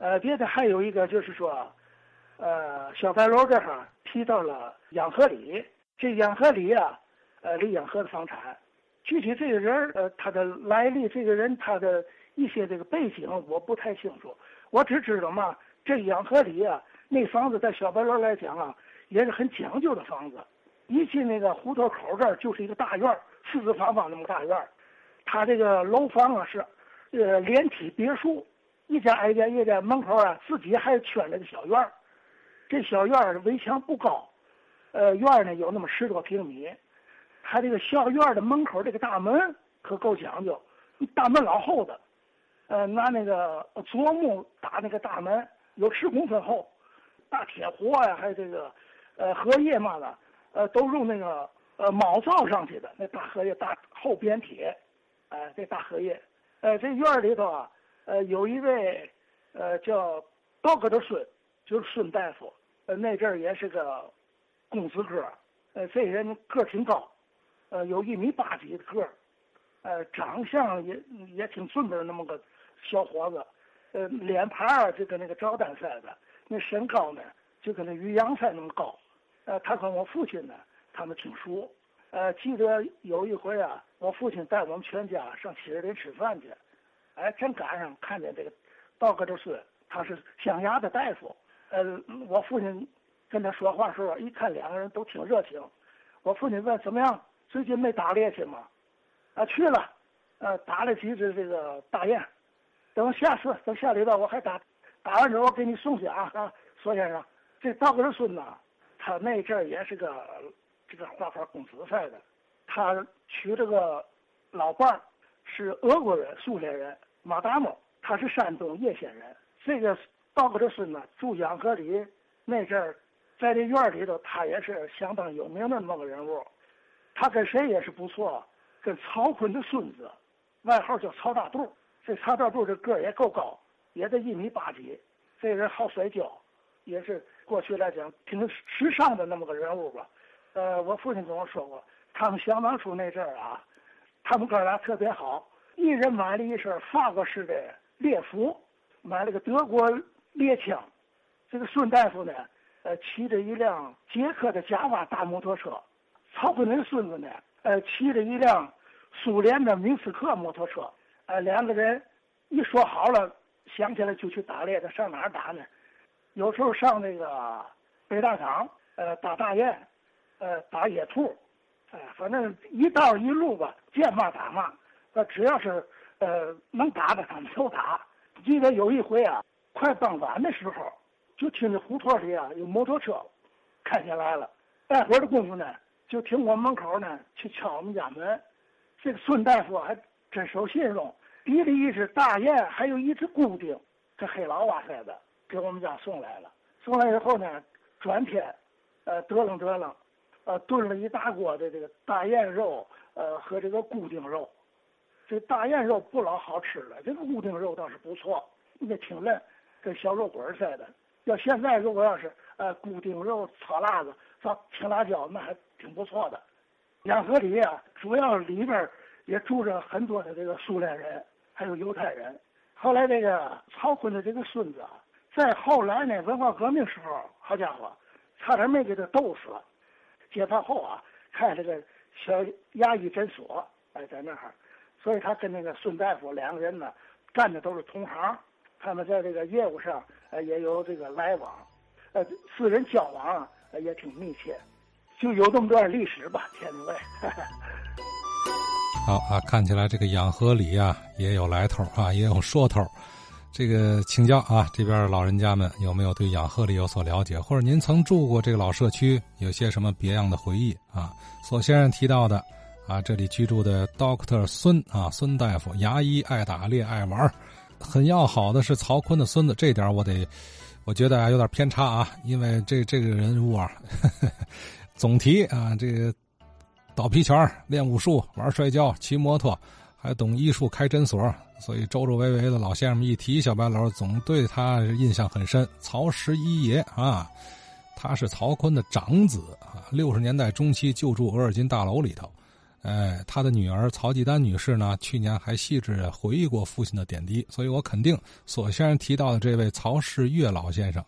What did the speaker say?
呃，别的还有一个就是说，呃，小白楼这儿提到了杨和礼，这杨和礼啊，呃，李养和的房产，具体这个人呃，他的来历，这个人他的一些这个背景我不太清楚，我只知道嘛，这杨和礼啊，那房子在小白楼来讲啊，也是很讲究的房子，一进那个胡同口这儿就是一个大院四四方方那么大院他这个楼房啊是，呃，连体别墅。一家挨家一家门口啊，自己还圈了个小院儿，这小院儿围墙不高，呃，院儿呢有那么十多平米，他这个小院的门口这个大门可够讲究，大门老厚的，呃，拿那个柞木打那个大门，有十公分厚，大铁活呀，还有这个，呃，荷叶嘛的，呃，都用那个呃毛造上去的，那大荷叶大厚扁铁，哎，这大荷叶，呃，这院里头啊。呃，有一位，呃，叫道哥的孙，就是孙大夫，呃，那阵儿也是个公子哥，呃，这人个儿挺高，呃，有一米八几的个儿，呃，长相也也挺俊的那么个小伙子，呃，脸盘儿就跟那个赵丹似的，那身高呢就跟那于洋才那么高，呃，他跟我父亲呢，他们挺熟，呃，记得有一回啊，我父亲带我们全家上七里林吃饭去。哎，正赶上看见这个道格德孙，他是镶牙的大夫。呃，我父亲跟他说话的时候，一看两个人都挺热情。我父亲问怎么样，最近没打猎去吗？啊，去了，呃，打了几只这个大雁。等下次等下礼拜我还打，打完之后我给你送去啊啊，索先生。这道格德孙呐，他那阵也是个这个花花公子似的，他娶这个老伴儿。是俄国人、苏联人，马达莫，他是山东叶县人。这个道格的孙子住杨河里那阵儿，在这院里头，他也是相当有名的那么个人物。他跟谁也是不错，跟曹坤的孙子，外号叫曹大肚。这曹大肚这个也够高，也得一米八几。这人好摔跤，也是过去来讲挺时尚的那么个人物吧。呃，我父亲跟我说过，他们想当初那阵儿啊。他们哥俩特别好，一人买了一身法国式的猎服，买了个德国猎枪。这个孙大夫呢，呃，骑着一辆捷克的贾瓦大摩托车；曹坤的孙子呢，呃，骑着一辆苏联的明斯克摩托车。呃，两个人一说好了，想起来就去打猎他。上哪儿打呢？有时候上那个北大场，呃，打大雁，呃，打野兔。哎，反正一道一路吧，见嘛打嘛。呃，只要是呃能打的，他们都打。记得有一回啊，快傍晚的时候，就听着胡同里啊有摩托车开进来了。待会儿的功夫呢，就听我门口呢去敲我们家门。这个孙大夫还真守信用，提了一只大雁，还有一只孤丁，这黑老哇塞的给我们家送来了。送来以后呢，转天，呃，得楞得楞。呃，炖了一大锅的这个大雁肉，呃，和这个固丁肉。这大雁肉不老好吃了，这个固丁肉倒是不错，那个挺嫩，跟小肉滚似的。要现在如果要是呃固丁肉炒辣子，放青辣椒，那还挺不错的。两河里啊，主要里边也住着很多的这个苏联人，还有犹太人。后来这个曹锟的这个孙子，在后来呢，文化革命时候，好家伙，差点没给他斗死了。解放后啊，开了个小牙医诊所，哎，在那儿，所以他跟那个孙大夫两个人呢，干的都是同行，他们在这个业务上呃也有这个来往，呃，私人交往也挺密切，就有这么段历史吧，天津卫。好啊，看起来这个养和里啊也有来头啊，也有说头。这个请教啊，这边老人家们有没有对养鹤里有所了解，或者您曾住过这个老社区，有些什么别样的回忆啊？索先生提到的啊，这里居住的 Doctor 孙啊，孙大夫，牙医，爱打猎，爱玩很要好的是曹坤的孙子，这点我得，我觉得啊有点偏差啊，因为这这个人物啊，总提啊，这个倒皮拳，练武术，玩摔跤，骑摩托，还懂医术，开诊所。所以，周周围围的老先生们一提小白楼，总对他印象很深。曹十一爷啊，他是曹锟的长子啊。六十年代中期就住额尔金大楼里头，哎，他的女儿曹继丹女士呢，去年还细致回忆过父亲的点滴，所以我肯定索先生提到的这位曹世岳老先生